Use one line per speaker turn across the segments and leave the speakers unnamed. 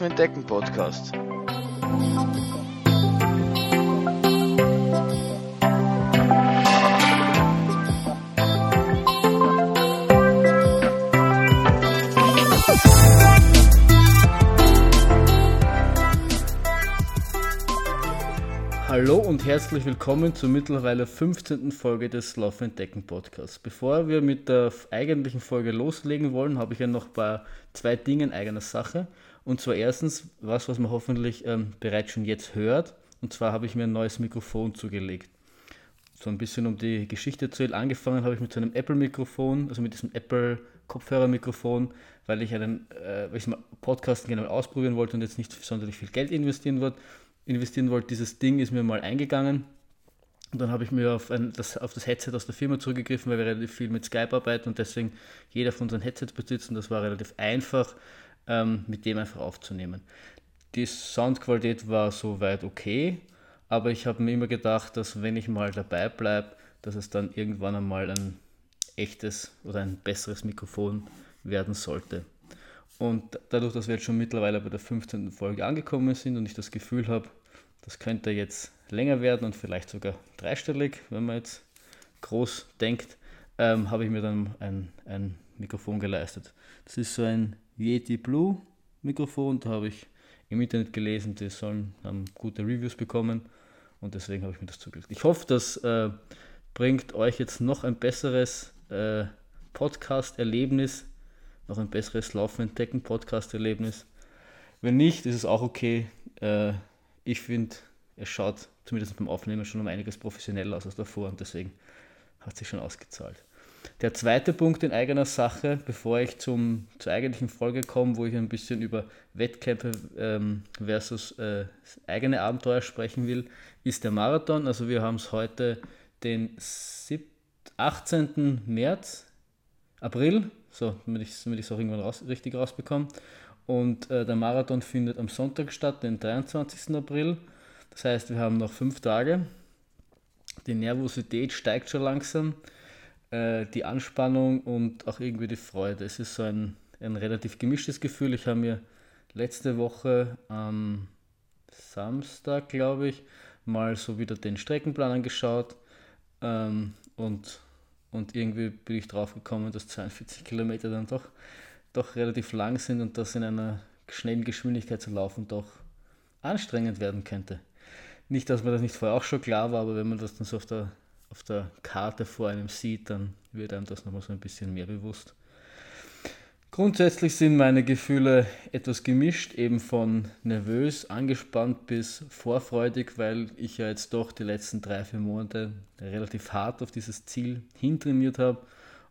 Laufen entdecken Podcast.
Hallo und herzlich willkommen zur mittlerweile 15. Folge des Lauf Entdecken Podcasts. Bevor wir mit der eigentlichen Folge loslegen wollen, habe ich ja noch bei zwei Dingen eigener Sache. Und zwar erstens was, was man hoffentlich ähm, bereits schon jetzt hört. Und zwar habe ich mir ein neues Mikrofon zugelegt. So ein bisschen um die Geschichte zu erzählen. Angefangen habe ich mit so einem Apple-Mikrofon, also mit diesem Apple-Kopfhörer-Mikrofon, weil ich einen äh, weil ich mal Podcasten genau ausprobieren wollte und jetzt nicht sonderlich viel Geld investieren wollte investieren wollte, dieses Ding ist mir mal eingegangen. Und dann habe ich mir auf, ein, das, auf das Headset aus der Firma zurückgegriffen, weil wir relativ viel mit Skype arbeiten und deswegen jeder von unseren Headsets besitzt und das war relativ einfach, ähm, mit dem einfach aufzunehmen. Die Soundqualität war soweit okay, aber ich habe mir immer gedacht, dass wenn ich mal dabei bleibe, dass es dann irgendwann einmal ein echtes oder ein besseres Mikrofon werden sollte. Und dadurch, dass wir jetzt schon mittlerweile bei der 15. Folge angekommen sind und ich das Gefühl habe, das könnte jetzt länger werden und vielleicht sogar dreistellig, wenn man jetzt groß denkt, ähm, habe ich mir dann ein, ein Mikrofon geleistet. Das ist so ein Yeti Blue Mikrofon, da habe ich im Internet gelesen, die sollen haben gute Reviews bekommen und deswegen habe ich mir das zugelegt. Ich hoffe, das äh, bringt euch jetzt noch ein besseres äh, Podcast-Erlebnis noch ein besseres Laufen entdecken Podcast-Erlebnis. Wenn nicht, ist es auch okay. Äh, ich finde, es schaut zumindest beim Aufnehmen schon um einiges professioneller aus als davor und deswegen hat sich schon ausgezahlt. Der zweite Punkt in eigener Sache, bevor ich zum, zur eigentlichen Folge komme, wo ich ein bisschen über Wettkämpfe ähm, versus äh, eigene Abenteuer sprechen will, ist der Marathon. Also wir haben es heute den 18. März, April so, damit ich es auch irgendwann raus, richtig rausbekomme. Und äh, der Marathon findet am Sonntag statt, den 23. April. Das heißt, wir haben noch fünf Tage. Die Nervosität steigt schon langsam. Äh, die Anspannung und auch irgendwie die Freude. Es ist so ein, ein relativ gemischtes Gefühl. Ich habe mir letzte Woche am Samstag, glaube ich, mal so wieder den Streckenplan angeschaut ähm, und und irgendwie bin ich drauf gekommen, dass 42 Kilometer dann doch, doch relativ lang sind und das in einer schnellen Geschwindigkeit zu laufen doch anstrengend werden könnte. Nicht, dass mir das nicht vorher auch schon klar war, aber wenn man das dann so auf der, auf der Karte vor einem sieht, dann wird einem das nochmal so ein bisschen mehr bewusst. Grundsätzlich sind meine Gefühle etwas gemischt, eben von nervös, angespannt bis vorfreudig, weil ich ja jetzt doch die letzten drei, vier Monate relativ hart auf dieses Ziel hintrainiert habe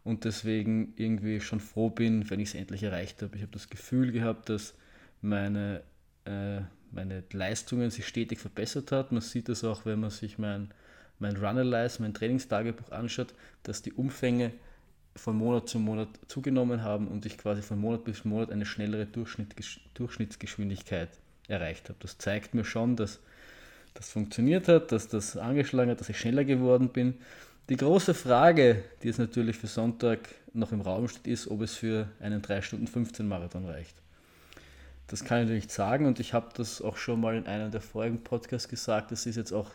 und deswegen irgendwie schon froh bin, wenn ich es endlich erreicht habe. Ich habe das Gefühl gehabt, dass meine, äh, meine Leistungen sich stetig verbessert hat. Man sieht das auch, wenn man sich mein, mein Runalyze, mein Trainingstagebuch anschaut, dass die Umfänge von Monat zu Monat zugenommen haben und ich quasi von Monat bis Monat eine schnellere Durchschnitt, Durchschnittsgeschwindigkeit erreicht habe. Das zeigt mir schon, dass das funktioniert hat, dass das angeschlagen hat, dass ich schneller geworden bin. Die große Frage, die jetzt natürlich für Sonntag noch im Raum steht, ist, ob es für einen 3 Stunden 15 Marathon reicht. Das kann ich nicht sagen und ich habe das auch schon mal in einem der vorigen Podcasts gesagt. Das ist jetzt auch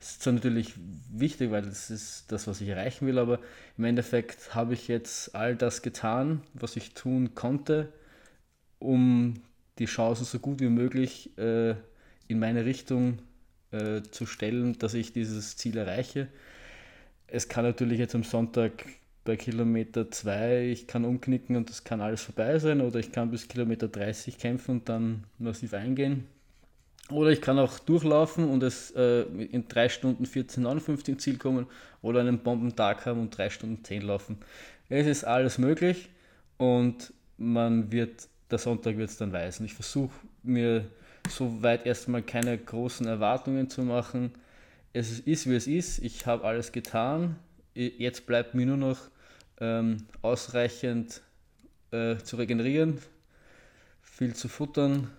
ist zwar natürlich wichtig, weil das ist das, was ich erreichen will, aber im Endeffekt habe ich jetzt all das getan, was ich tun konnte, um die Chancen so gut wie möglich äh, in meine Richtung äh, zu stellen, dass ich dieses Ziel erreiche. Es kann natürlich jetzt am Sonntag bei Kilometer 2, ich kann umknicken und das kann alles vorbei sein, oder ich kann bis Kilometer 30 kämpfen und dann massiv eingehen. Oder ich kann auch durchlaufen und es äh, in 3 Stunden 14, 59 ins Ziel kommen oder einen Bombentag haben und 3 Stunden 10 laufen. Es ist alles möglich und man wird, der Sonntag wird es dann weisen. Ich versuche mir soweit erstmal keine großen Erwartungen zu machen. Es ist, wie es ist. Ich habe alles getan. Jetzt bleibt mir nur noch ähm, ausreichend äh, zu regenerieren, viel zu futtern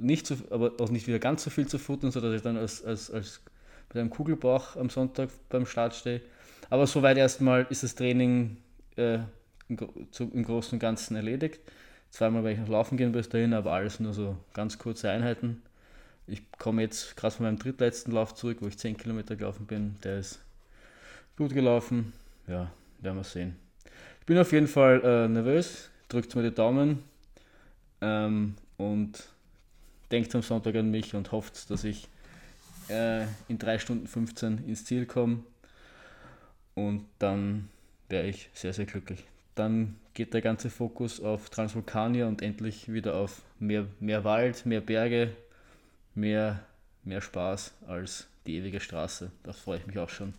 nicht zu, aber auch nicht wieder ganz so viel zu futtern, sodass ich dann als, als, als mit einem Kugelbauch am Sonntag beim Start stehe. Aber soweit erstmal ist das Training äh, im, zu, im Großen und Ganzen erledigt. Zweimal werde ich noch laufen gehen bis dahin, aber alles nur so ganz kurze Einheiten. Ich komme jetzt gerade von meinem drittletzten Lauf zurück, wo ich 10 Kilometer gelaufen bin. Der ist gut gelaufen. Ja, werden wir sehen. Ich bin auf jeden Fall äh, nervös. Drückt mir die Daumen ähm, und denkt am Sonntag an mich und hofft, dass ich äh, in 3 Stunden 15 ins Ziel komme. Und dann wäre ich sehr, sehr glücklich. Dann geht der ganze Fokus auf Transvulkanier und endlich wieder auf mehr, mehr Wald, mehr Berge, mehr, mehr Spaß als die ewige Straße. Da freue ich mich auch schon.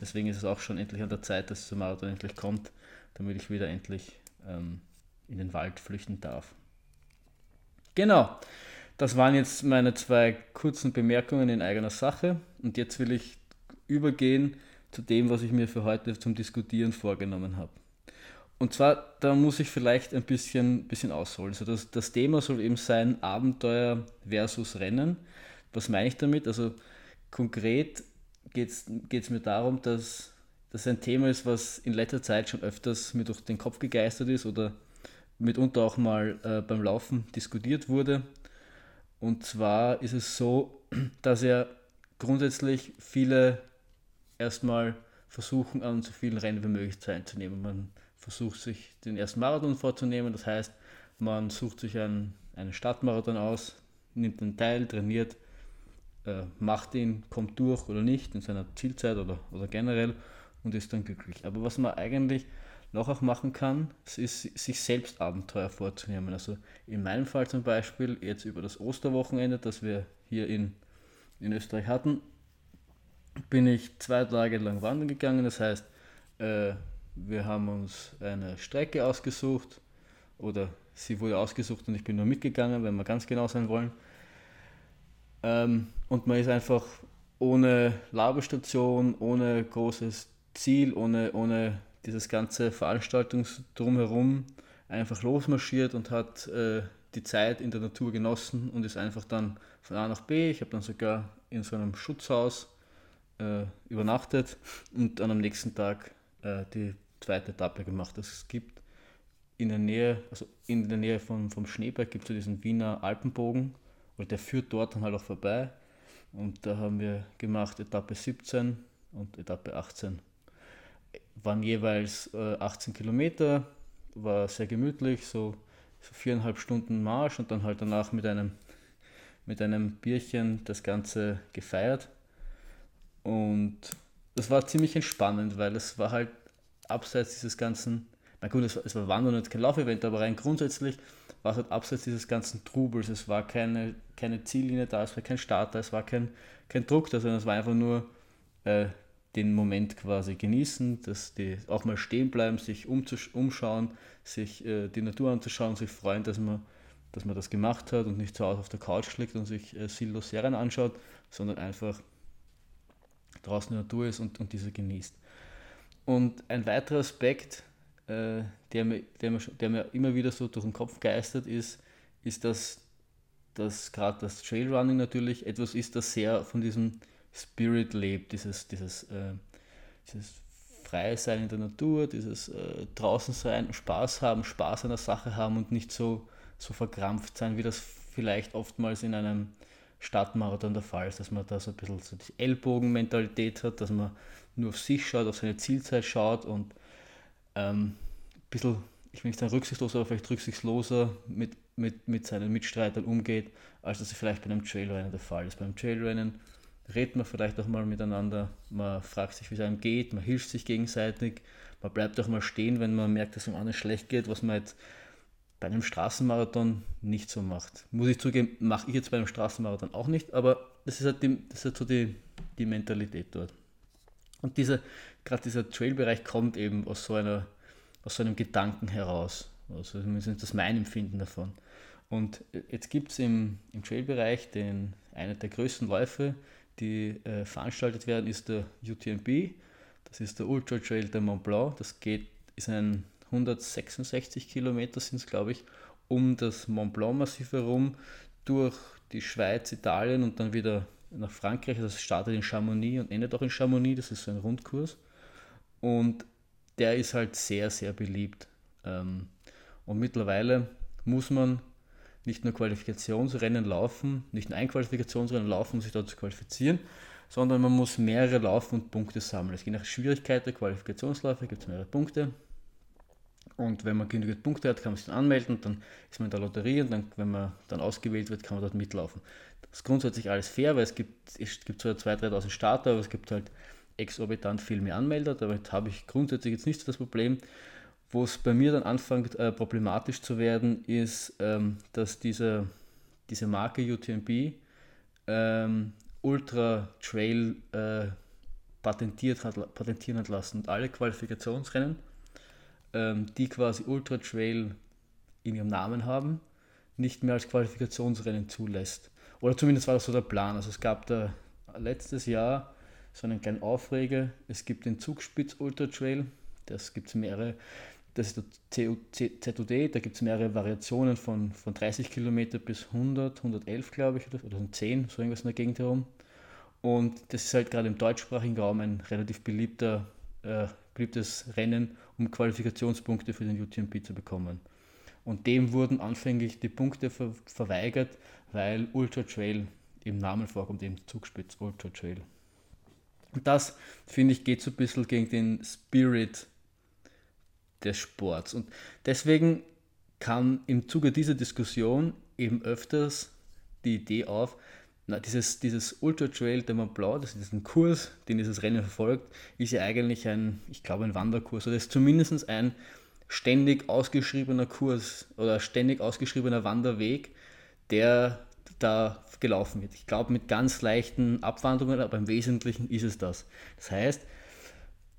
Deswegen ist es auch schon endlich an der Zeit, dass der Marathon endlich kommt, damit ich wieder endlich ähm, in den Wald flüchten darf. Genau, das waren jetzt meine zwei kurzen Bemerkungen in eigener Sache und jetzt will ich übergehen zu dem, was ich mir für heute zum Diskutieren vorgenommen habe. Und zwar, da muss ich vielleicht ein bisschen, bisschen ausholen. Also das, das Thema soll eben sein Abenteuer versus Rennen. Was meine ich damit? Also konkret geht es mir darum, dass das ein Thema ist, was in letzter Zeit schon öfters mir durch den Kopf gegeistert ist oder mitunter auch mal äh, beim Laufen diskutiert wurde. Und zwar ist es so, dass ja grundsätzlich viele erstmal versuchen, an so vielen Rennen wie möglich teilzunehmen. Man versucht sich den ersten Marathon vorzunehmen. Das heißt, man sucht sich einen, einen Stadtmarathon aus, nimmt einen Teil, trainiert, äh, macht ihn, kommt durch oder nicht in seiner Zielzeit oder, oder generell und ist dann glücklich. Aber was man eigentlich noch auch machen kann, ist sich selbst Abenteuer vorzunehmen. Also in meinem Fall zum Beispiel jetzt über das Osterwochenende, das wir hier in, in Österreich hatten, bin ich zwei Tage lang wandern gegangen. Das heißt, äh, wir haben uns eine Strecke ausgesucht oder sie wurde ausgesucht und ich bin nur mitgegangen, wenn wir ganz genau sein wollen. Ähm, und man ist einfach ohne Labestation, ohne großes Ziel, ohne, ohne dieses ganze Veranstaltungsdrumherum einfach losmarschiert und hat äh, die Zeit in der Natur genossen und ist einfach dann von A nach B. Ich habe dann sogar in so einem Schutzhaus äh, übernachtet und dann am nächsten Tag äh, die zweite Etappe gemacht. Es gibt in der Nähe, also in der Nähe von, vom Schneeberg gibt es ja diesen Wiener Alpenbogen und der führt dort dann halt auch vorbei. Und da haben wir gemacht Etappe 17 und Etappe 18. Waren jeweils äh, 18 Kilometer, war sehr gemütlich, so, so viereinhalb Stunden Marsch und dann halt danach mit einem, mit einem Bierchen das Ganze gefeiert. Und das war ziemlich entspannend, weil es war halt abseits dieses ganzen, na gut, es war, es war Wandern und kein Laufevent, aber rein grundsätzlich war es halt abseits dieses ganzen Trubels. Es war keine, keine Ziellinie da, es war kein Starter, es war kein, kein Druck da, sondern es war einfach nur äh, den Moment quasi genießen, dass die auch mal stehen bleiben, sich umschauen, sich äh, die Natur anzuschauen, sich freuen, dass man, dass man das gemacht hat und nicht zu Hause auf der Couch liegt und sich äh, sinnlos Serien anschaut, sondern einfach draußen in der Natur ist und, und diese genießt. Und ein weiterer Aspekt, äh, der, mir, der, mir, der mir immer wieder so durch den Kopf geistert, ist, ist, dass, dass gerade das Trailrunning natürlich etwas ist, das sehr von diesem Spirit lebt, dieses, dieses, äh, dieses Freie sein in der Natur, dieses äh, draußen sein, Spaß haben, Spaß an der Sache haben und nicht so, so verkrampft sein, wie das vielleicht oftmals in einem Stadtmarathon der Fall ist, dass man da so ein bisschen so die Ellbogenmentalität hat, dass man nur auf sich schaut, auf seine Zielzeit schaut und ähm, ein bisschen, ich will nicht sagen rücksichtsloser, aber vielleicht rücksichtsloser mit, mit, mit seinen Mitstreitern umgeht, als das vielleicht bei einem Trailrennen der Fall ist. Beim Trailrennen redet man vielleicht auch mal miteinander, man fragt sich, wie es einem geht, man hilft sich gegenseitig, man bleibt auch mal stehen, wenn man merkt, dass es einem anderen schlecht geht, was man jetzt bei einem Straßenmarathon nicht so macht. Muss ich zugeben, mache ich jetzt bei einem Straßenmarathon auch nicht, aber das ist halt, die, das ist halt so die, die Mentalität dort. Und dieser, gerade dieser Trail-Bereich kommt eben aus so, einer, aus so einem Gedanken heraus. Also das ist mein Empfinden davon. Und jetzt gibt es im, im Trail-Bereich den, einer der größten Läufe, die äh, veranstaltet werden, ist der UTMB. Das ist der Ultra Trail de Mont Blanc. Das geht, ist ein 166 Kilometer sind es, glaube ich, um das Mont Blanc Massiv herum, durch die Schweiz, Italien und dann wieder nach Frankreich. Also es startet in Chamonix und endet auch in Chamonix. Das ist so ein Rundkurs. Und der ist halt sehr, sehr beliebt. Ähm, und mittlerweile muss man nicht nur Qualifikationsrennen laufen, nicht nur ein Qualifikationsrennen laufen, um sich dort zu qualifizieren, sondern man muss mehrere laufen und Punkte sammeln. Es geht nach Schwierigkeit der Qualifikationsläufe, gibt es mehrere Punkte. Und wenn man genügend Punkte hat, kann man sich dann anmelden, dann ist man in der Lotterie und dann, wenn man dann ausgewählt wird, kann man dort mitlaufen. Das ist grundsätzlich alles fair, weil es gibt, es gibt zwar 2.000, 3.000 Starter, aber es gibt halt exorbitant viel mehr Anmelder. Damit habe ich grundsätzlich jetzt nicht so das Problem. Wo es bei mir dann anfängt äh, problematisch zu werden, ist, ähm, dass diese, diese Marke UTMB ähm, Ultra Trail äh, patentiert hat, patentieren hat lassen und alle Qualifikationsrennen, ähm, die quasi Ultra Trail in ihrem Namen haben, nicht mehr als Qualifikationsrennen zulässt. Oder zumindest war das so der Plan. Also es gab da letztes Jahr so einen kleinen Aufreger. Es gibt den Zugspitz Ultra Trail, das gibt es mehrere das ist der ZUD, da gibt es mehrere Variationen von, von 30 Kilometer bis 100, 111 glaube ich, oder, oder 10, so irgendwas in der Gegend herum. Und das ist halt gerade im deutschsprachigen Raum ein relativ beliebter, äh, beliebtes Rennen, um Qualifikationspunkte für den UTMB zu bekommen. Und dem wurden anfänglich die Punkte ver verweigert, weil Ultra Trail im Namen vorkommt, eben Zugspitz Ultra Trail. Und das, finde ich, geht so ein bisschen gegen den Spirit des Sports. Und deswegen kam im Zuge dieser Diskussion eben öfters die Idee auf, na, dieses, dieses Ultra Trail de Mont Blanc, das ist diesen Kurs, den dieses Rennen verfolgt, ist ja eigentlich ein, ich glaube, ein Wanderkurs oder ist zumindest ein ständig ausgeschriebener Kurs oder ständig ausgeschriebener Wanderweg, der da gelaufen wird. Ich glaube, mit ganz leichten Abwanderungen, aber im Wesentlichen ist es das. Das heißt,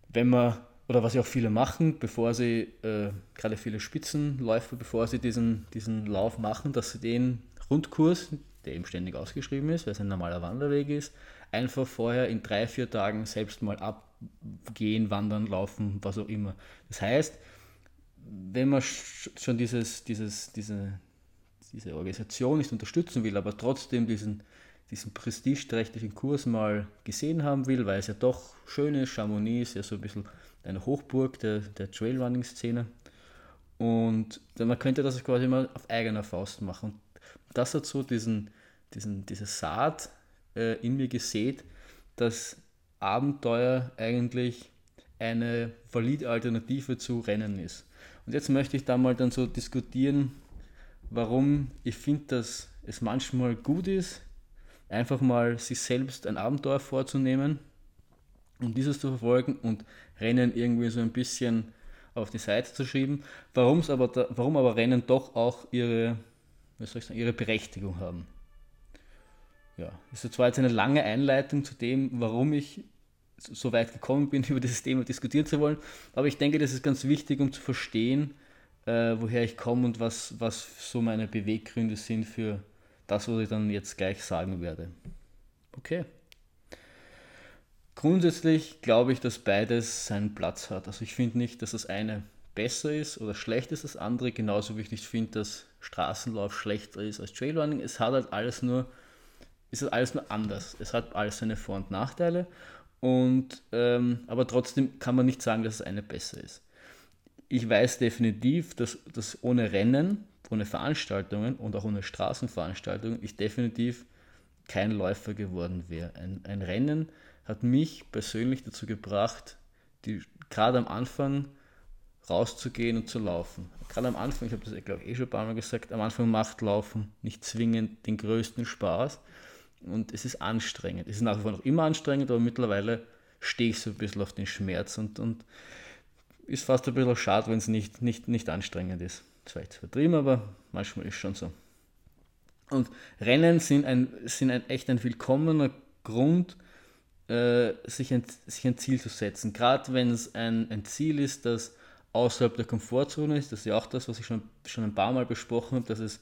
wenn man oder was ja auch viele machen, bevor sie, äh, gerade viele Spitzenläufer, bevor sie diesen, diesen Lauf machen, dass sie den Rundkurs, der eben ständig ausgeschrieben ist, weil es ein normaler Wanderweg ist, einfach vorher in drei, vier Tagen selbst mal abgehen, wandern, laufen, was auch immer. Das heißt, wenn man schon dieses, dieses, diese, diese Organisation nicht unterstützen will, aber trotzdem diesen, diesen prestigeträchtigen Kurs mal gesehen haben will, weil es ja doch schön ist, Chamonix ist ja so ein bisschen eine Hochburg der, der Trailrunning-Szene. Und man könnte das quasi mal auf eigener Faust machen. Und das hat so diesen, diesen, diese Saat äh, in mir gesät, dass Abenteuer eigentlich eine valide Alternative zu Rennen ist. Und jetzt möchte ich da mal dann so diskutieren, warum ich finde, dass es manchmal gut ist, einfach mal sich selbst ein Abenteuer vorzunehmen und dieses zu verfolgen und Rennen irgendwie so ein bisschen auf die Seite zu schieben. Warum's aber da, warum aber Rennen doch auch ihre, was soll ich sagen, ihre Berechtigung haben. Ja, das ist zwar jetzt eine lange Einleitung zu dem, warum ich so weit gekommen bin, über dieses Thema diskutieren zu wollen, aber ich denke, das ist ganz wichtig, um zu verstehen, äh, woher ich komme und was, was so meine Beweggründe sind für das, was ich dann jetzt gleich sagen werde. Okay. Grundsätzlich glaube ich, dass beides seinen Platz hat. Also ich finde nicht, dass das eine besser ist oder schlechter ist als das andere, genauso wie ich nicht finde, dass Straßenlauf schlechter ist als Trailrunning. Es hat halt alles nur, ist halt alles nur anders. Es hat alles seine Vor- und Nachteile. Und, ähm, aber trotzdem kann man nicht sagen, dass es eine besser ist. Ich weiß definitiv, dass, dass ohne Rennen, ohne Veranstaltungen und auch ohne Straßenveranstaltungen ich definitiv kein Läufer geworden wäre. Ein, ein Rennen hat mich persönlich dazu gebracht, die, gerade am Anfang rauszugehen und zu laufen. Gerade am Anfang, ich habe das glaube ich eh schon ein paar Mal gesagt, am Anfang macht Laufen nicht zwingend den größten Spaß und es ist anstrengend. Es ist nach wie vor noch immer anstrengend, aber mittlerweile stehe ich so ein bisschen auf den Schmerz und, und ist fast ein bisschen schade, wenn es nicht, nicht, nicht anstrengend ist. Das war jetzt vertrieben, aber manchmal ist schon so. Und Rennen sind, ein, sind ein, echt ein willkommener Grund, äh, sich, ein, sich ein Ziel zu setzen. Gerade wenn es ein, ein Ziel ist, das außerhalb der Komfortzone ist, das ist ja auch das, was ich schon, schon ein paar Mal besprochen habe, dass es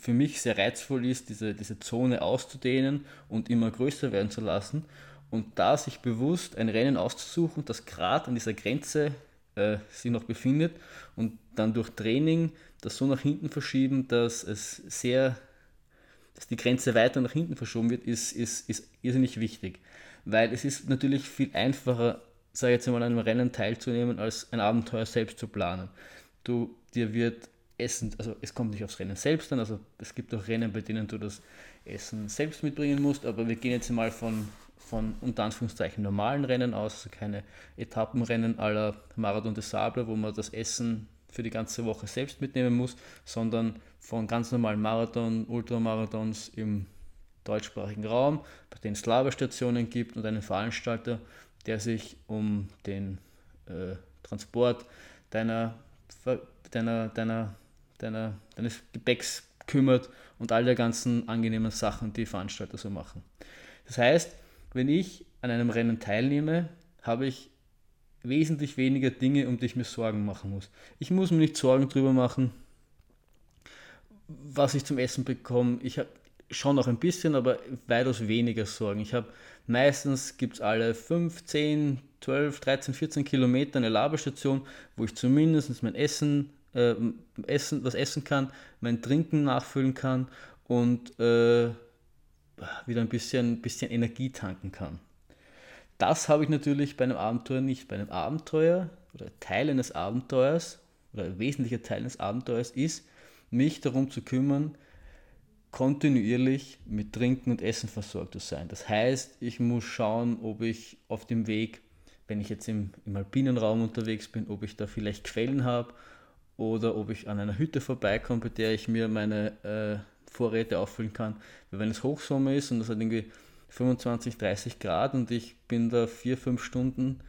für mich sehr reizvoll ist, diese, diese Zone auszudehnen und immer größer werden zu lassen. Und da sich bewusst ein Rennen auszusuchen, das gerade an dieser Grenze äh, sich noch befindet und dann durch Training das so nach hinten verschieben, dass es sehr, dass die Grenze weiter nach hinten verschoben wird, ist, ist, ist irrsinnig wichtig weil es ist natürlich viel einfacher, sage ich jetzt einmal, an einem Rennen teilzunehmen, als ein Abenteuer selbst zu planen. Du, dir wird Essen, also es kommt nicht aufs Rennen selbst an, also es gibt auch Rennen, bei denen du das Essen selbst mitbringen musst, aber wir gehen jetzt mal von, von unter Anführungszeichen normalen Rennen aus, also keine Etappenrennen aller Marathon des Sable, wo man das Essen für die ganze Woche selbst mitnehmen muss, sondern von ganz normalen Marathon, Ultramarathons im deutschsprachigen Raum, bei denen es Laberstationen gibt und einen Veranstalter, der sich um den äh, Transport deiner, deiner, deiner deiner, deines Gepäcks kümmert und all der ganzen angenehmen Sachen, die Veranstalter so machen. Das heißt, wenn ich an einem Rennen teilnehme, habe ich wesentlich weniger Dinge, um die ich mir Sorgen machen muss. Ich muss mir nicht Sorgen darüber machen, was ich zum Essen bekomme. Ich habe schon noch ein bisschen, aber weitaus weniger Sorgen. Ich habe meistens gibt es alle 5, 10, 12, 13, 14 Kilometer eine Laberstation, wo ich zumindest mein Essen äh, essen, was essen kann, mein Trinken nachfüllen kann und äh, wieder ein bisschen, bisschen Energie tanken kann. Das habe ich natürlich bei einem Abenteuer nicht. Bei einem Abenteuer oder Teil eines Abenteuers oder ein wesentlicher Teil eines Abenteuers ist, mich darum zu kümmern, kontinuierlich mit Trinken und Essen versorgt zu sein. Das heißt, ich muss schauen, ob ich auf dem Weg, wenn ich jetzt im, im alpinen Raum unterwegs bin, ob ich da vielleicht Quellen habe, oder ob ich an einer Hütte vorbeikomme, bei der ich mir meine äh, Vorräte auffüllen kann. Weil wenn es Hochsommer ist und es hat irgendwie 25, 30 Grad und ich bin da vier, fünf Stunden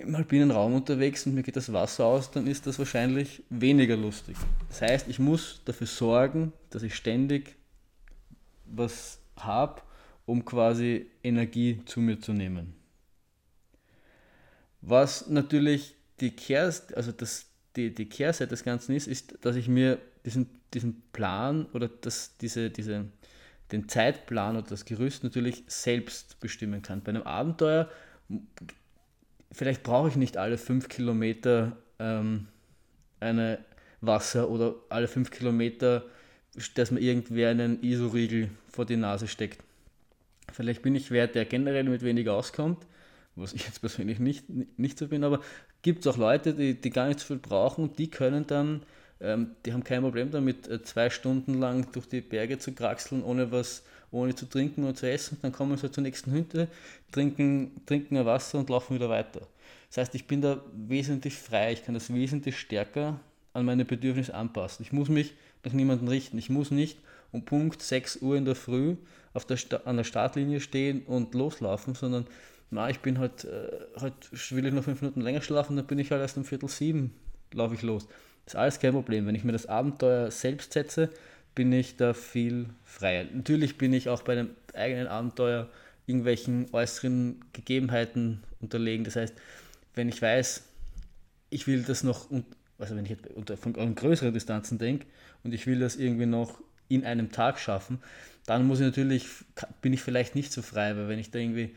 im alpinen Raum unterwegs und mir geht das Wasser aus, dann ist das wahrscheinlich weniger lustig. Das heißt, ich muss dafür sorgen, dass ich ständig was habe, um quasi Energie zu mir zu nehmen. Was natürlich die Kehrst, also die, die Kehrseite des Ganzen ist, ist, dass ich mir diesen, diesen Plan oder das, diese, diese, den Zeitplan oder das Gerüst natürlich selbst bestimmen kann. Bei einem Abenteuer, vielleicht brauche ich nicht alle fünf Kilometer ähm, eine Wasser oder alle fünf Kilometer, dass mir irgendwer einen ISO-Riegel vor die Nase steckt. Vielleicht bin ich wer, der generell mit weniger auskommt, was ich jetzt persönlich nicht, nicht so bin, aber gibt es auch Leute, die, die gar nicht so viel brauchen, die können dann, ähm, die haben kein Problem damit, äh, zwei Stunden lang durch die Berge zu kraxeln, ohne was, ohne zu trinken und zu essen. Dann kommen sie zur nächsten Hütte, trinken, trinken ein Wasser und laufen wieder weiter. Das heißt, ich bin da wesentlich frei, ich kann das wesentlich stärker an meine Bedürfnisse anpassen. Ich muss mich nach niemanden richten. Ich muss nicht um Punkt 6 Uhr in der Früh auf der an der Startlinie stehen und loslaufen, sondern na, ich bin halt, äh, halt, will ich noch fünf Minuten länger schlafen, dann bin ich halt erst um Viertel sieben, laufe ich los. Das ist alles kein Problem. Wenn ich mir das Abenteuer selbst setze, bin ich da viel freier. Natürlich bin ich auch bei einem eigenen Abenteuer irgendwelchen äußeren Gegebenheiten unterlegen. Das heißt, wenn ich weiß, ich will das noch, also wenn ich jetzt unter, von größeren Distanzen denke und ich will das irgendwie noch in einem Tag schaffen, dann muss ich natürlich, bin ich vielleicht nicht so frei, weil wenn ich da irgendwie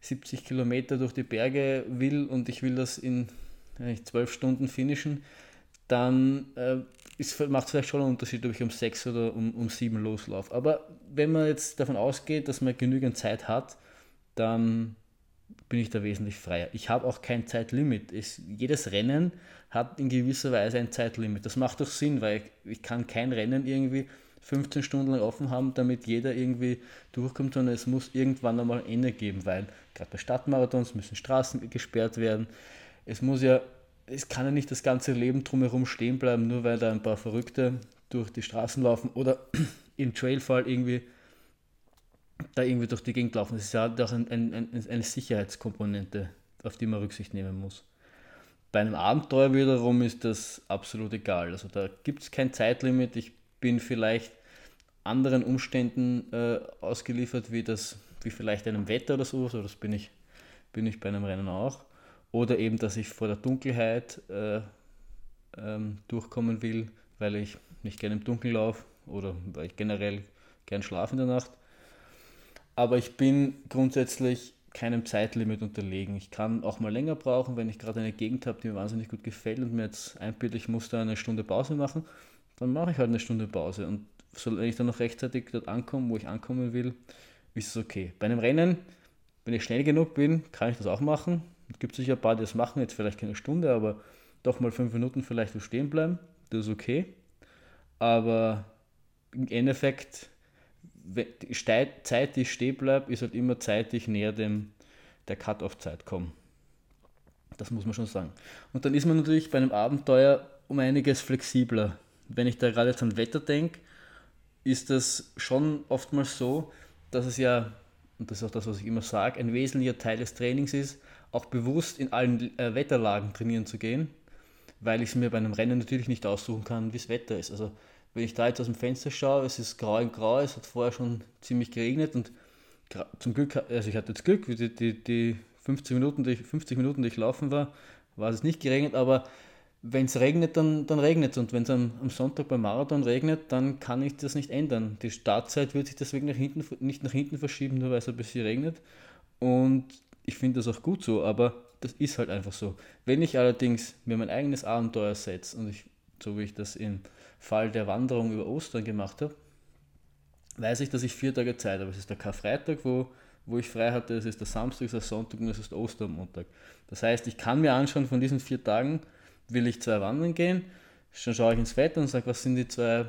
70 Kilometer durch die Berge will und ich will das in zwölf Stunden finishen, dann äh, macht es vielleicht schon einen Unterschied, ob ich um sechs oder um, um sieben loslaufe. Aber wenn man jetzt davon ausgeht, dass man genügend Zeit hat, dann bin ich da wesentlich freier. Ich habe auch kein Zeitlimit. Es, jedes Rennen hat in gewisser Weise ein Zeitlimit. Das macht doch Sinn, weil ich, ich kann kein Rennen irgendwie 15 Stunden lang offen haben, damit jeder irgendwie durchkommt, sondern es muss irgendwann einmal ein Ende geben, weil gerade bei Stadtmarathons müssen Straßen gesperrt werden. Es muss ja, es kann ja nicht das ganze Leben drumherum stehen bleiben, nur weil da ein paar Verrückte durch die Straßen laufen oder im Trailfall irgendwie da irgendwie durch die Gegend laufen. Das ist ja auch ein, ein, ein, eine Sicherheitskomponente, auf die man Rücksicht nehmen muss. Bei einem Abenteuer wiederum ist das absolut egal. Also da gibt es kein Zeitlimit. Ich bin vielleicht anderen Umständen äh, ausgeliefert, wie das, wie vielleicht einem Wetter oder sowas, oder das bin ich, bin ich bei einem Rennen auch. Oder eben, dass ich vor der Dunkelheit äh, ähm, durchkommen will, weil ich nicht gerne im Dunkeln laufe oder weil ich generell gern schlafe in der Nacht. Aber ich bin grundsätzlich keinem Zeitlimit unterlegen. Ich kann auch mal länger brauchen, wenn ich gerade eine Gegend habe, die mir wahnsinnig gut gefällt und mir jetzt einbildet, ich muss da eine Stunde Pause machen dann mache ich halt eine Stunde Pause. Und wenn ich dann noch rechtzeitig dort ankomme, wo ich ankommen will, ist es okay. Bei einem Rennen, wenn ich schnell genug bin, kann ich das auch machen. Es gibt sicher ein paar, die das machen, jetzt vielleicht keine Stunde, aber doch mal fünf Minuten vielleicht stehen bleiben. das ist okay. Aber im Endeffekt, die Zeit, die ich stehen bleibe, ist halt immer Zeit, die ich näher dem, der Cut-Off-Zeit komme. Das muss man schon sagen. Und dann ist man natürlich bei einem Abenteuer um einiges flexibler. Wenn ich da gerade jetzt an Wetter denke, ist das schon oftmals so, dass es ja, und das ist auch das, was ich immer sage, ein wesentlicher Teil des Trainings ist, auch bewusst in allen äh, Wetterlagen trainieren zu gehen, weil ich es mir bei einem Rennen natürlich nicht aussuchen kann, wie das Wetter ist. Also wenn ich da jetzt aus dem Fenster schaue, es ist grau und grau, es hat vorher schon ziemlich geregnet und zum Glück, also ich hatte jetzt Glück, die, die, die 50 Minuten, die ich, 50 Minuten, die ich laufen war, war es nicht geregnet, aber wenn es regnet, dann, dann regnet es. Und wenn es am, am, Sonntag beim Marathon regnet, dann kann ich das nicht ändern. Die Startzeit wird sich deswegen nach hinten, nicht nach hinten verschieben, nur weil es ein bisschen regnet. Und ich finde das auch gut so, aber das ist halt einfach so. Wenn ich allerdings mir mein eigenes Abenteuer setze und ich, so wie ich das im Fall der Wanderung über Ostern gemacht habe, weiß ich, dass ich vier Tage Zeit habe. Es ist der Karfreitag, wo wo ich frei hatte, es ist der Samstag, es ist der Sonntag und es ist Ostermontag. Das heißt, ich kann mir anschauen, von diesen vier Tagen will ich zwei wandern gehen, dann schaue ich ins Wetter und sage, was sind die zwei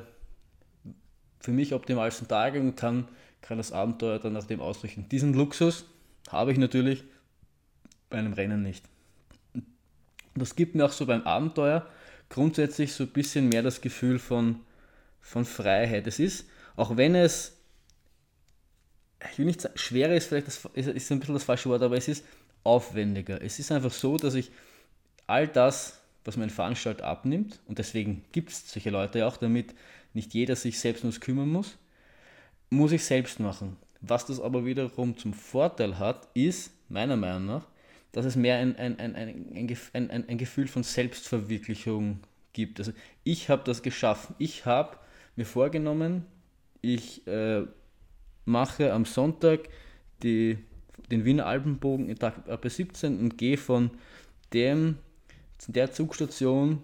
für mich optimalsten Tage und kann, kann das Abenteuer dann nach dem ausrichten. Diesen Luxus habe ich natürlich bei einem Rennen nicht. Das gibt mir auch so beim Abenteuer grundsätzlich so ein bisschen mehr das Gefühl von, von Freiheit. Es ist, auch wenn es ich will nicht sagen, schwerer ist vielleicht das, ist, ist ein bisschen das falsche Wort, aber es ist aufwendiger. Es ist einfach so, dass ich all das, was mein Veranstalter abnimmt, und deswegen gibt es solche Leute auch, damit nicht jeder sich selbst ums kümmern muss, muss ich selbst machen. Was das aber wiederum zum Vorteil hat, ist, meiner Meinung nach, dass es mehr ein, ein, ein, ein, ein, ein Gefühl von Selbstverwirklichung gibt. Also ich habe das geschaffen. Ich habe mir vorgenommen, ich äh, mache am Sonntag die, den Wiener Alpenbogen in Etappe 17 und gehe von dem, der Zugstation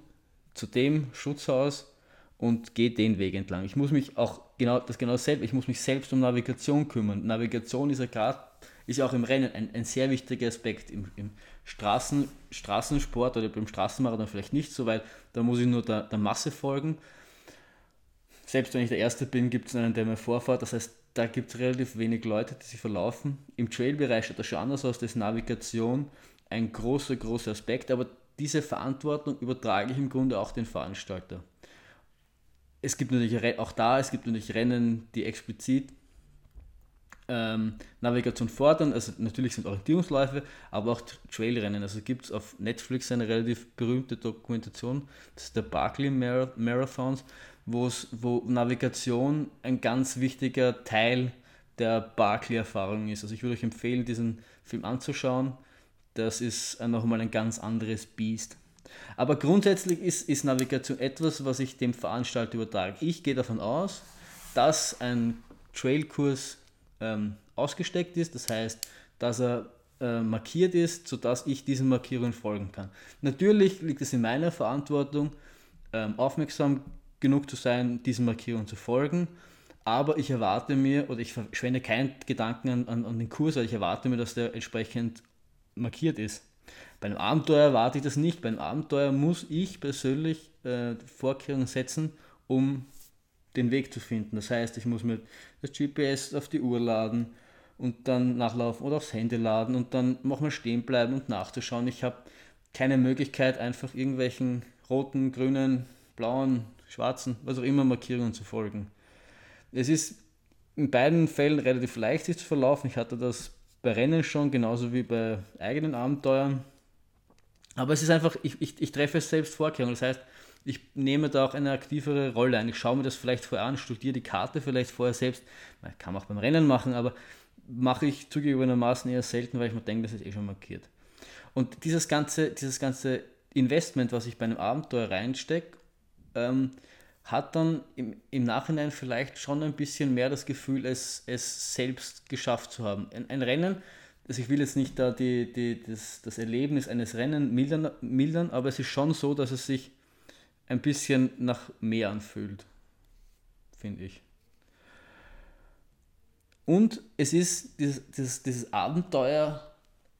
zu dem Schutzhaus und gehe den Weg entlang. Ich muss mich auch genau das genau selbst, ich muss mich selbst um Navigation kümmern. Navigation ist ja gerade ist ja auch im Rennen ein, ein sehr wichtiger Aspekt. Im, im Straßen, Straßensport oder beim Straßenmarathon vielleicht nicht so, weil da muss ich nur der, der Masse folgen. Selbst wenn ich der Erste bin, gibt es einen, der mir vorfährt. Das heißt, da gibt es relativ wenig Leute, die sich verlaufen. Im Trail-Bereich schaut das schon anders aus, da ist Navigation ein großer, großer Aspekt, aber diese Verantwortung übertrage ich im Grunde auch den Veranstalter. Es gibt natürlich auch da, es gibt natürlich Rennen, die explizit ähm, Navigation fordern, also natürlich sind Orientierungsläufe, aber auch Trailrennen. Also gibt es auf Netflix eine relativ berühmte Dokumentation, das ist der Barclay Marathons, wo Navigation ein ganz wichtiger Teil der Barclay-Erfahrung ist. Also ich würde euch empfehlen, diesen Film anzuschauen. Das ist nochmal ein ganz anderes Biest. Aber grundsätzlich ist, ist Navigation etwas, was ich dem Veranstalter übertrage. Ich gehe davon aus, dass ein Trailkurs ähm, ausgesteckt ist, das heißt, dass er äh, markiert ist, sodass ich diesen Markierungen folgen kann. Natürlich liegt es in meiner Verantwortung, ähm, aufmerksam genug zu sein, diesen Markierungen zu folgen. Aber ich erwarte mir, oder ich verschwende keinen Gedanken an, an, an den Kurs, weil ich erwarte mir, dass der entsprechend markiert ist. Bei einem Abenteuer erwarte ich das nicht. Bei einem Abenteuer muss ich persönlich äh, Vorkehrungen setzen, um den Weg zu finden. Das heißt, ich muss mir das GPS auf die Uhr laden und dann nachlaufen oder aufs Handy laden und dann nochmal stehen bleiben und nachzuschauen. Ich habe keine Möglichkeit, einfach irgendwelchen roten, grünen, blauen schwarzen, was auch immer Markierungen zu folgen. Es ist in beiden Fällen relativ leicht, sich zu verlaufen. Ich hatte das bei Rennen schon, genauso wie bei eigenen Abenteuern. Aber es ist einfach, ich, ich, ich treffe es selbst Vorkehrungen. Das heißt, ich nehme da auch eine aktivere Rolle ein. Ich schaue mir das vielleicht vorher an, studiere die Karte vielleicht vorher selbst. Man kann auch beim Rennen machen, aber mache ich zugegebenermaßen eher selten, weil ich mir denke, das ist eh schon markiert. Und dieses ganze, dieses ganze Investment, was ich bei einem Abenteuer reinstecke, ähm, hat dann im, im Nachhinein vielleicht schon ein bisschen mehr das Gefühl, es, es selbst geschafft zu haben. Ein, ein Rennen, also ich will jetzt nicht da die, die, das, das Erlebnis eines Rennens mildern, mildern, aber es ist schon so, dass es sich ein bisschen nach mehr anfühlt, finde ich. Und es ist dieses, dieses, dieses Abenteuer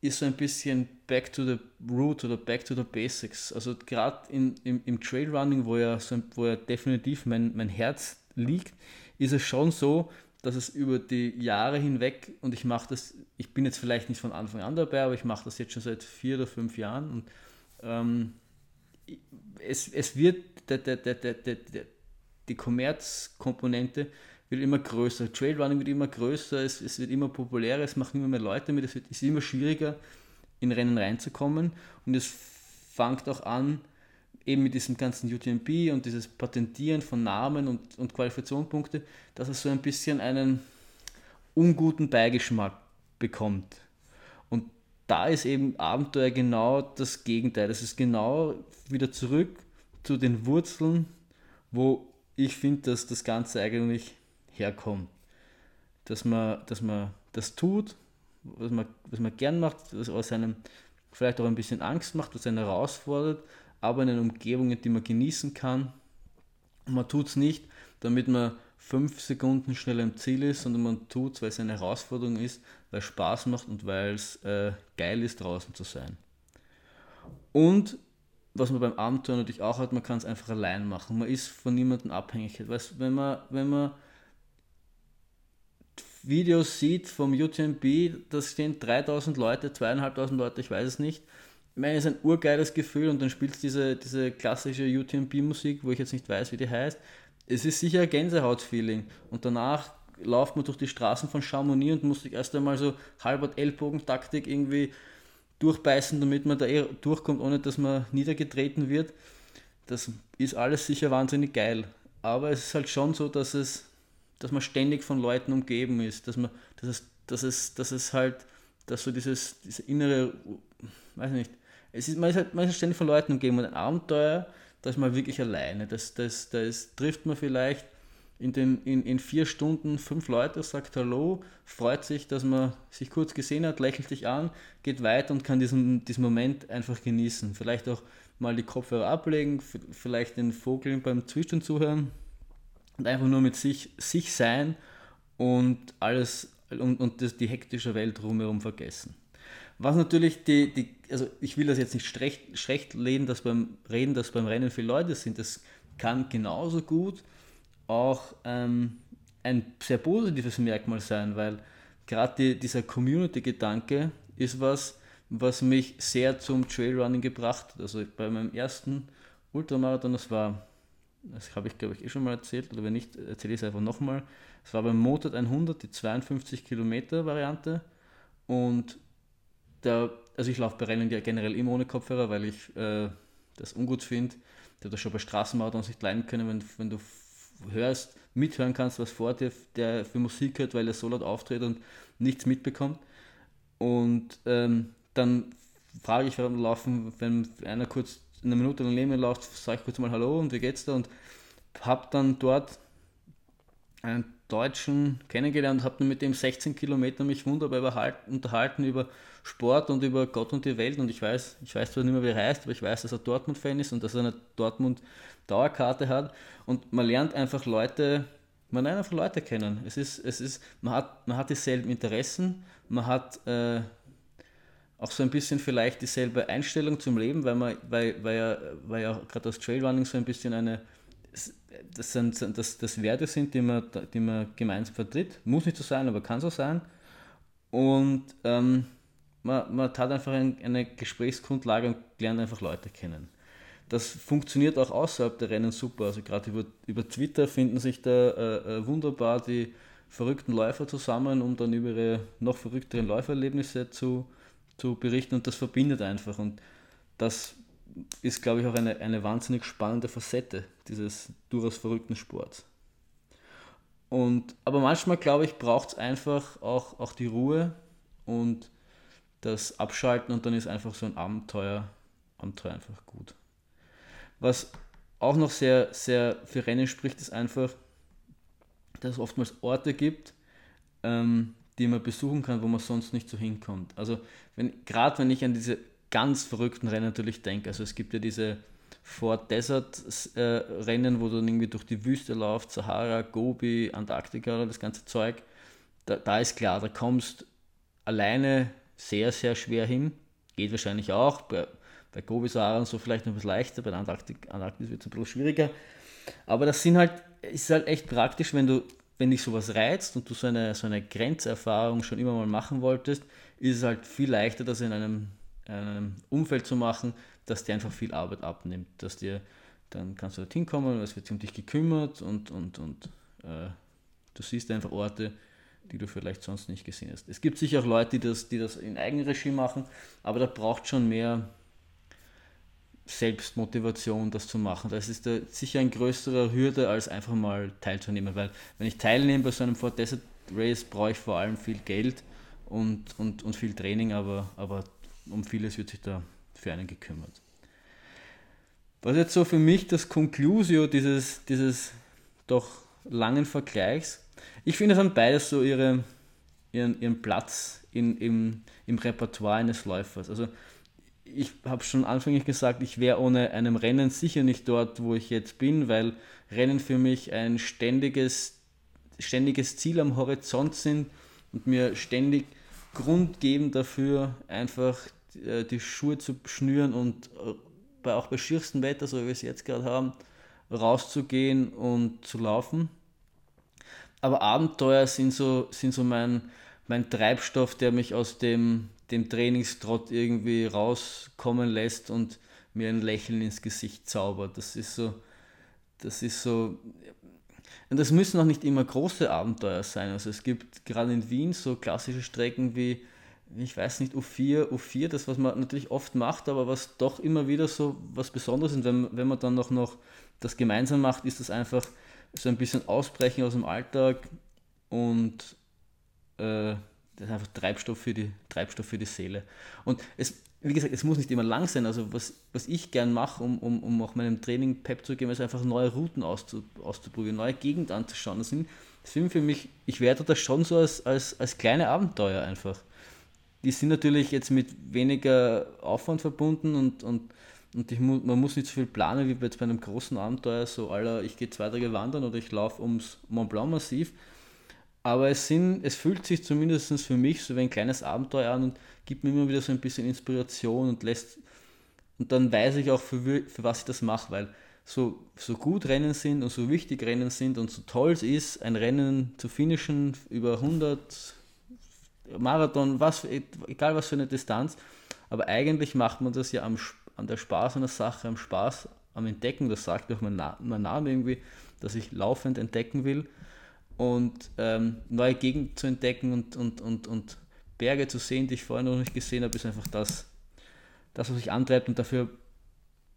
ist so ein bisschen back to the root oder back to the basics. Also gerade im, im Trailrunning, wo ja, so, wo ja definitiv mein, mein Herz liegt, ist es schon so, dass es über die Jahre hinweg, und ich mache das, ich bin jetzt vielleicht nicht von Anfang an dabei, aber ich mache das jetzt schon seit vier oder fünf Jahren und ähm, es, es wird, der, der, der, der, der, die Kommerzkomponente wird immer größer. Trailrunning wird immer größer, es, es wird immer populärer, es machen immer mehr Leute mit, es wird, ist immer schwieriger, in Rennen reinzukommen und es fängt auch an, eben mit diesem ganzen UTMB und dieses Patentieren von Namen und, und Qualifikationspunkte, dass es so ein bisschen einen unguten Beigeschmack bekommt. Und da ist eben Abenteuer genau das Gegenteil. Das ist genau wieder zurück zu den Wurzeln, wo ich finde, dass das Ganze eigentlich herkommt. Dass man, dass man das tut, was man, was man gern macht, was aus einem vielleicht auch ein bisschen Angst macht, was einen herausfordert, aber in einer Umgebung, die man genießen kann. Und man tut es nicht, damit man fünf Sekunden schneller im Ziel ist, sondern man tut es, weil es eine Herausforderung ist, weil es Spaß macht und weil es äh, geil ist, draußen zu sein. Und was man beim Abenteuer natürlich auch hat, man kann es einfach allein machen. Man ist von niemandem abhängig. Weißt, wenn, man, wenn man Videos sieht vom UTMB, da stehen 3000 Leute, 2500 Leute, ich weiß es nicht, ich meine, es ist ein urgeiles Gefühl und dann spielt diese, diese klassische UTMB-Musik, wo ich jetzt nicht weiß, wie die heißt. Es ist sicher ein Gänsehaut-Feeling. Und danach läuft man durch die Straßen von Chamonix und muss sich erst einmal so halbert Ellbogentaktik irgendwie durchbeißen, damit man da eh durchkommt, ohne dass man niedergetreten wird. Das ist alles sicher wahnsinnig geil. Aber es ist halt schon so, dass es, dass man ständig von Leuten umgeben ist, dass man, dass es, dass es, dass es halt, dass so dieses, diese innere, weiß nicht, es ist, man, ist halt, man ist ständig von Leuten umgeben und ein Abenteuer, da ist man wirklich alleine. Das, das, das trifft man vielleicht in, den, in, in vier Stunden fünf Leute, sagt Hallo, freut sich, dass man sich kurz gesehen hat, lächelt dich an, geht weiter und kann diesen, diesen Moment einfach genießen. Vielleicht auch mal die Kopfhörer ablegen, vielleicht den Vogeln beim Zwitschern zuhören und einfach nur mit sich, sich sein und alles und, und das, die hektische Welt drumherum vergessen. Was natürlich die, die also ich will das jetzt nicht schlecht, schlecht reden, dass beim Reden, dass beim Rennen viele Leute sind. Das kann genauso gut auch ähm, ein sehr positives Merkmal sein, weil gerade die, dieser Community-Gedanke ist was, was mich sehr zum Trailrunning gebracht hat. Also bei meinem ersten Ultramarathon, das war, das habe ich glaube ich eh schon mal erzählt, oder wenn nicht, erzähle ich es einfach nochmal. Es war beim Motor 100, die 52 Kilometer Variante und der, also ich laufe bei Rennen ja generell immer ohne Kopfhörer, weil ich äh, das ungut finde. Ich habe das schon bei Straßenmarathons nicht leiden können, wenn, wenn du hörst, mithören kannst, was vor dir der für Musik hört, weil er so laut auftritt und nichts mitbekommt. Und ähm, dann frage ich warum Laufen, wenn einer kurz eine Minute daneben mir läuft, sage ich kurz mal Hallo und wie geht's da und habe dann dort einen Deutschen kennengelernt, habe mit dem 16 Kilometer mich wunderbar unterhalten über Sport und über Gott und die Welt. Und ich weiß, ich weiß zwar nicht mehr, wie er heißt, aber ich weiß, dass er Dortmund-Fan ist und dass er eine Dortmund-Dauerkarte hat. Und man lernt einfach Leute, man lernt einfach Leute kennen. Es ist, es ist, man hat, man hat dieselben Interessen, man hat äh, auch so ein bisschen vielleicht dieselbe Einstellung zum Leben, weil man, weil, weil ja, weil ja gerade das Trailrunning so ein bisschen eine, das, sind, das, das Werte sind, die man, die man gemeinsam vertritt. Muss nicht so sein, aber kann so sein. Und ähm, man, man hat einfach ein, eine Gesprächsgrundlage und lernt einfach Leute kennen. Das funktioniert auch außerhalb der Rennen super. Also gerade über, über Twitter finden sich da äh, äh, wunderbar die verrückten Läufer zusammen, um dann über ihre noch verrückteren Läufererlebnisse zu, zu berichten und das verbindet einfach. Und das ist, glaube ich, auch eine, eine wahnsinnig spannende Facette dieses durchaus verrückten Sports. Und, aber manchmal, glaube ich, braucht es einfach auch, auch die Ruhe und das Abschalten und dann ist einfach so ein Abenteuer, Abenteuer einfach gut. Was auch noch sehr, sehr für Rennen spricht, ist einfach, dass es oftmals Orte gibt, ähm, die man besuchen kann, wo man sonst nicht so hinkommt. Also wenn, gerade wenn ich an diese ganz verrückten Rennen natürlich denke, also es gibt ja diese Fort Desert äh, Rennen, wo du dann irgendwie durch die Wüste läufst, Sahara, Gobi, Antarktika, das ganze Zeug, da, da ist klar, da kommst alleine sehr, sehr schwer hin. Geht wahrscheinlich auch. Bei, bei Gobi so vielleicht noch etwas leichter, bei der Antarktik, Antarktis wird es ein bisschen schwieriger. Aber das sind halt, ist halt echt praktisch, wenn du, wenn dich sowas reizt und du so eine, so eine Grenzerfahrung schon immer mal machen wolltest, ist es halt viel leichter, das in einem, einem Umfeld zu machen, dass dir einfach viel Arbeit abnimmt. Dass dir, dann kannst du dorthin kommen, es wird sich um dich gekümmert und, und, und äh, du siehst einfach Orte, die du vielleicht sonst nicht gesehen hast. Es gibt sicher auch Leute, die das, die das in Eigenregie machen, aber da braucht schon mehr Selbstmotivation, das zu machen. Das ist da sicher ein größerer Hürde, als einfach mal teilzunehmen. Weil wenn ich teilnehme bei so einem Fort Desert Race, brauche ich vor allem viel Geld und, und, und viel Training, aber, aber um vieles wird sich da für einen gekümmert. Was jetzt so für mich das Conclusio dieses, dieses doch langen Vergleichs, ich finde, es haben beides so ihre, ihren, ihren Platz in, im, im Repertoire eines Läufers. Also ich habe schon anfänglich gesagt, ich wäre ohne einem Rennen sicher nicht dort, wo ich jetzt bin, weil Rennen für mich ein ständiges, ständiges Ziel am Horizont sind und mir ständig Grund geben dafür, einfach äh, die Schuhe zu schnüren und äh, auch bei schierstem Wetter, so wie wir es jetzt gerade haben, rauszugehen und zu laufen. Aber Abenteuer sind so, sind so mein, mein Treibstoff, der mich aus dem dem Trainingstrott irgendwie rauskommen lässt und mir ein Lächeln ins Gesicht zaubert. Das ist so, das ist so, und das müssen auch nicht immer große Abenteuer sein. Also es gibt gerade in Wien so klassische Strecken wie, ich weiß nicht, U4, U4, das was man natürlich oft macht, aber was doch immer wieder so was Besonderes ist. Wenn, wenn man dann noch, noch das gemeinsam macht, ist das einfach so ein bisschen Ausbrechen aus dem Alltag und äh, das ist einfach Treibstoff für die, Treibstoff für die Seele. Und es, wie gesagt, es muss nicht immer lang sein. Also was, was ich gern mache, um, um, um auch meinem Training Pep zu geben, ist einfach neue Routen auszu, auszuprobieren, neue Gegend anzuschauen. Das sind, das sind für mich, ich werte das schon so als, als, als kleine Abenteuer einfach. Die sind natürlich jetzt mit weniger Aufwand verbunden und, und, und ich mu man muss nicht so viel planen wie jetzt bei einem großen Abenteuer, so aller, ich gehe zwei Tage wandern oder ich laufe ums Mont Blanc Massiv aber es, sind, es fühlt sich zumindest für mich so wie ein kleines Abenteuer an und gibt mir immer wieder so ein bisschen Inspiration und lässt. Und dann weiß ich auch, für, für was ich das mache, weil so, so gut Rennen sind und so wichtig Rennen sind und so toll es ist, ein Rennen zu finishen über 100 Marathon, was, egal was für eine Distanz. Aber eigentlich macht man das ja am, an der Spaß an der Sache, am Spaß am Entdecken. Das sagt auch mein, mein Name irgendwie, dass ich laufend entdecken will und ähm, neue Gegenden zu entdecken und, und, und, und Berge zu sehen, die ich vorher noch nicht gesehen habe, ist einfach das, das, was sich antreibt und dafür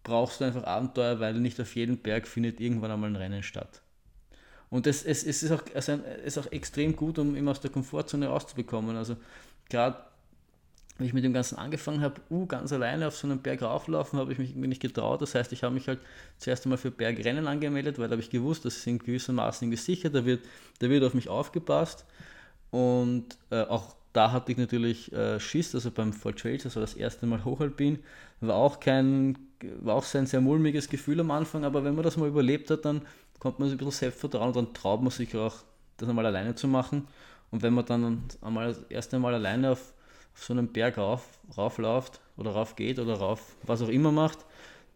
brauchst du einfach Abenteuer, weil nicht auf jedem Berg findet irgendwann einmal ein Rennen statt. Und es, es, es ist, auch, es ist auch extrem gut, um immer aus der Komfortzone rauszubekommen. Also gerade wie ich mit dem Ganzen angefangen habe, uh, ganz alleine auf so einem Berg rauflaufen, habe ich mich irgendwie nicht getraut. Das heißt, ich habe mich halt zuerst einmal für Bergrennen angemeldet, weil da habe ich gewusst, das sind gewissermaßen gesichert, da wird, da wird auf mich aufgepasst. Und äh, auch da hatte ich natürlich äh, Schiss, also beim Fort Trails, das war das erste Mal Hochalpin, war auch kein, war auch so ein sehr mulmiges Gefühl am Anfang, aber wenn man das mal überlebt hat, dann kommt man sich ein bisschen Selbstvertrauen und dann traut man sich auch, das einmal alleine zu machen. Und wenn man dann einmal das erste Mal alleine auf auf so einen Berg rauf, raufläuft oder rauf geht oder rauf, was auch immer macht,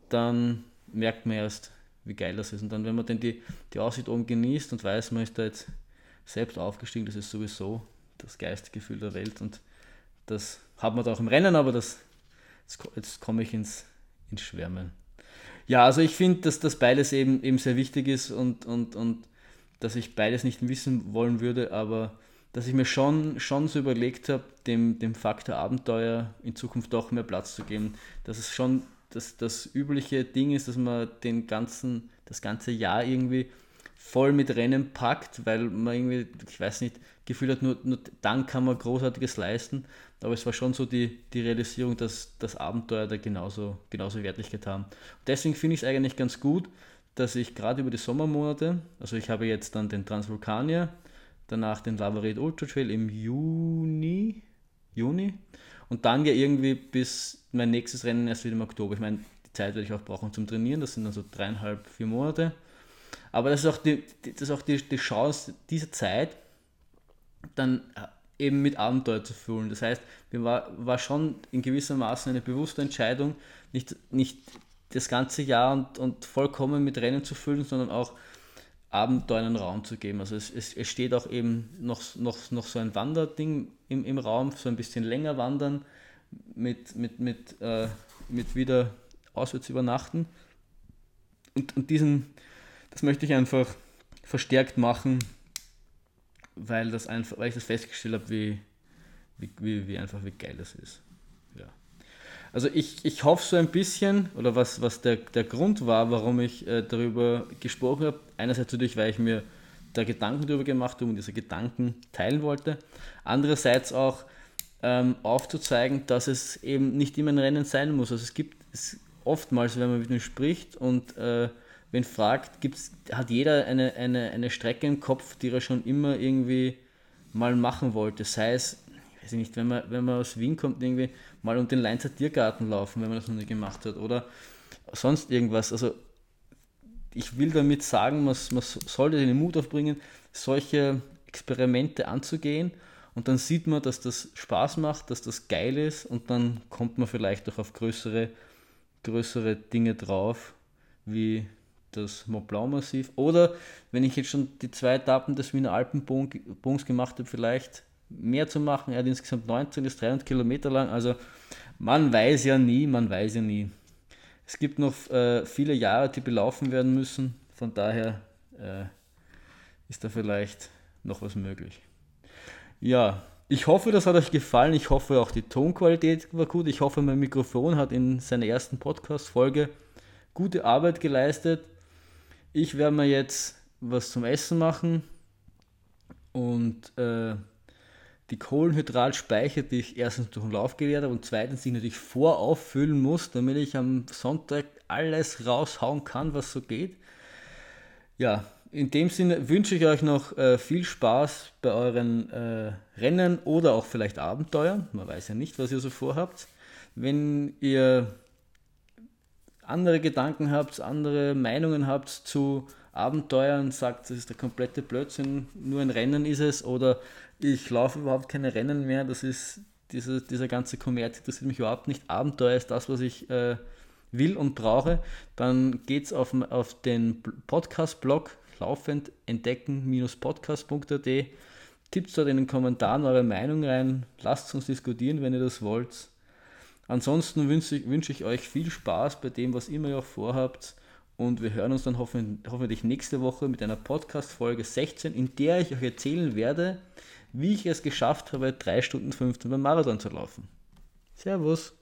dann merkt man erst, wie geil das ist. Und dann, wenn man dann die, die Aussicht oben genießt und weiß, man ist da jetzt selbst aufgestiegen, das ist sowieso das geilste Gefühl der Welt. Und das hat man da auch im Rennen, aber das, jetzt, jetzt komme ich ins, ins Schwärmen. Ja, also ich finde, dass das beides eben, eben sehr wichtig ist und, und, und dass ich beides nicht wissen wollen würde, aber dass ich mir schon, schon so überlegt habe, dem, dem Faktor Abenteuer in Zukunft doch mehr Platz zu geben. Dass es schon das, das übliche Ding ist, dass man den ganzen, das ganze Jahr irgendwie voll mit Rennen packt, weil man irgendwie, ich weiß nicht, Gefühl hat, nur, nur dann kann man Großartiges leisten. Aber es war schon so die, die Realisierung, dass das Abenteuer da genauso, genauso Wertigkeit haben. Und deswegen finde ich es eigentlich ganz gut, dass ich gerade über die Sommermonate, also ich habe jetzt dann den Transvulkanier, danach den Lavaret Ultra Trail im Juni, Juni und dann ja irgendwie bis mein nächstes Rennen erst wieder im Oktober. Ich meine, die Zeit werde ich auch brauchen zum Trainieren, das sind dann so dreieinhalb, vier Monate. Aber das ist auch die, das ist auch die, die Chance, diese Zeit dann eben mit Abenteuer zu füllen. Das heißt, mir war, war schon in gewisser Maße eine bewusste Entscheidung, nicht, nicht das ganze Jahr und, und vollkommen mit Rennen zu füllen, sondern auch Abenteuer einen Raum zu geben. Also es, es, es steht auch eben noch, noch, noch so ein Wanderding im, im Raum, so ein bisschen länger wandern, mit, mit, mit, äh, mit wieder auswärts übernachten. Und, und diesen, das möchte ich einfach verstärkt machen, weil, das einfach, weil ich das festgestellt habe, wie, wie, wie, wie einfach wie geil das ist. Also ich, ich hoffe so ein bisschen, oder was, was der, der Grund war, warum ich äh, darüber gesprochen habe, einerseits natürlich, weil ich mir da Gedanken darüber gemacht habe und diese Gedanken teilen wollte, andererseits auch ähm, aufzuzeigen, dass es eben nicht immer ein Rennen sein muss. Also es gibt es oftmals, wenn man mit ihm spricht und äh, wenn fragt, gibt's, hat jeder eine, eine, eine Strecke im Kopf, die er schon immer irgendwie mal machen wollte. Sei es, ich weiß nicht, wenn man, wenn man aus Wien kommt, irgendwie mal um den Leinzer Tiergarten laufen, wenn man das noch nie gemacht hat. Oder sonst irgendwas. Also ich will damit sagen, man, man sollte den Mut aufbringen, solche Experimente anzugehen und dann sieht man, dass das Spaß macht, dass das geil ist und dann kommt man vielleicht auch auf größere, größere Dinge drauf, wie das Mont Blanc Massiv. Oder wenn ich jetzt schon die zwei Etappen des Wiener Alpenbogens gemacht habe, vielleicht mehr zu machen. Er hat insgesamt 19 bis 300 Kilometer lang. Also man weiß ja nie, man weiß ja nie. Es gibt noch äh, viele Jahre, die belaufen werden müssen. Von daher äh, ist da vielleicht noch was möglich. Ja, ich hoffe, das hat euch gefallen. Ich hoffe, auch die Tonqualität war gut. Ich hoffe, mein Mikrofon hat in seiner ersten Podcast-Folge gute Arbeit geleistet. Ich werde mir jetzt was zum Essen machen und äh, die Kohlenhydratspeicher, die ich erstens durch den Lauf geleert habe und zweitens die ich natürlich vorauffüllen muss, damit ich am Sonntag alles raushauen kann, was so geht. Ja, in dem Sinne wünsche ich euch noch äh, viel Spaß bei euren äh, Rennen oder auch vielleicht Abenteuern. Man weiß ja nicht, was ihr so vorhabt. Wenn ihr andere Gedanken habt, andere Meinungen habt zu Abenteuern, sagt, das ist der komplette Blödsinn, nur ein Rennen ist es oder ich laufe überhaupt keine Rennen mehr, das ist diese, dieser ganze Kommerz interessiert mich überhaupt nicht. Abenteuer ist das, was ich äh, will und brauche. Dann geht es auf, auf den Podcast-Blog laufend entdecken-podcast.at. Tippt dort in den Kommentaren eure Meinung rein, lasst uns diskutieren, wenn ihr das wollt. Ansonsten wünsche ich, wünsche ich euch viel Spaß bei dem, was immer ihr auch vorhabt. Und wir hören uns dann hoffentlich nächste Woche mit einer Podcast-Folge 16, in der ich euch erzählen werde, wie ich es geschafft habe, 3 Stunden 15 beim Marathon zu laufen. Servus!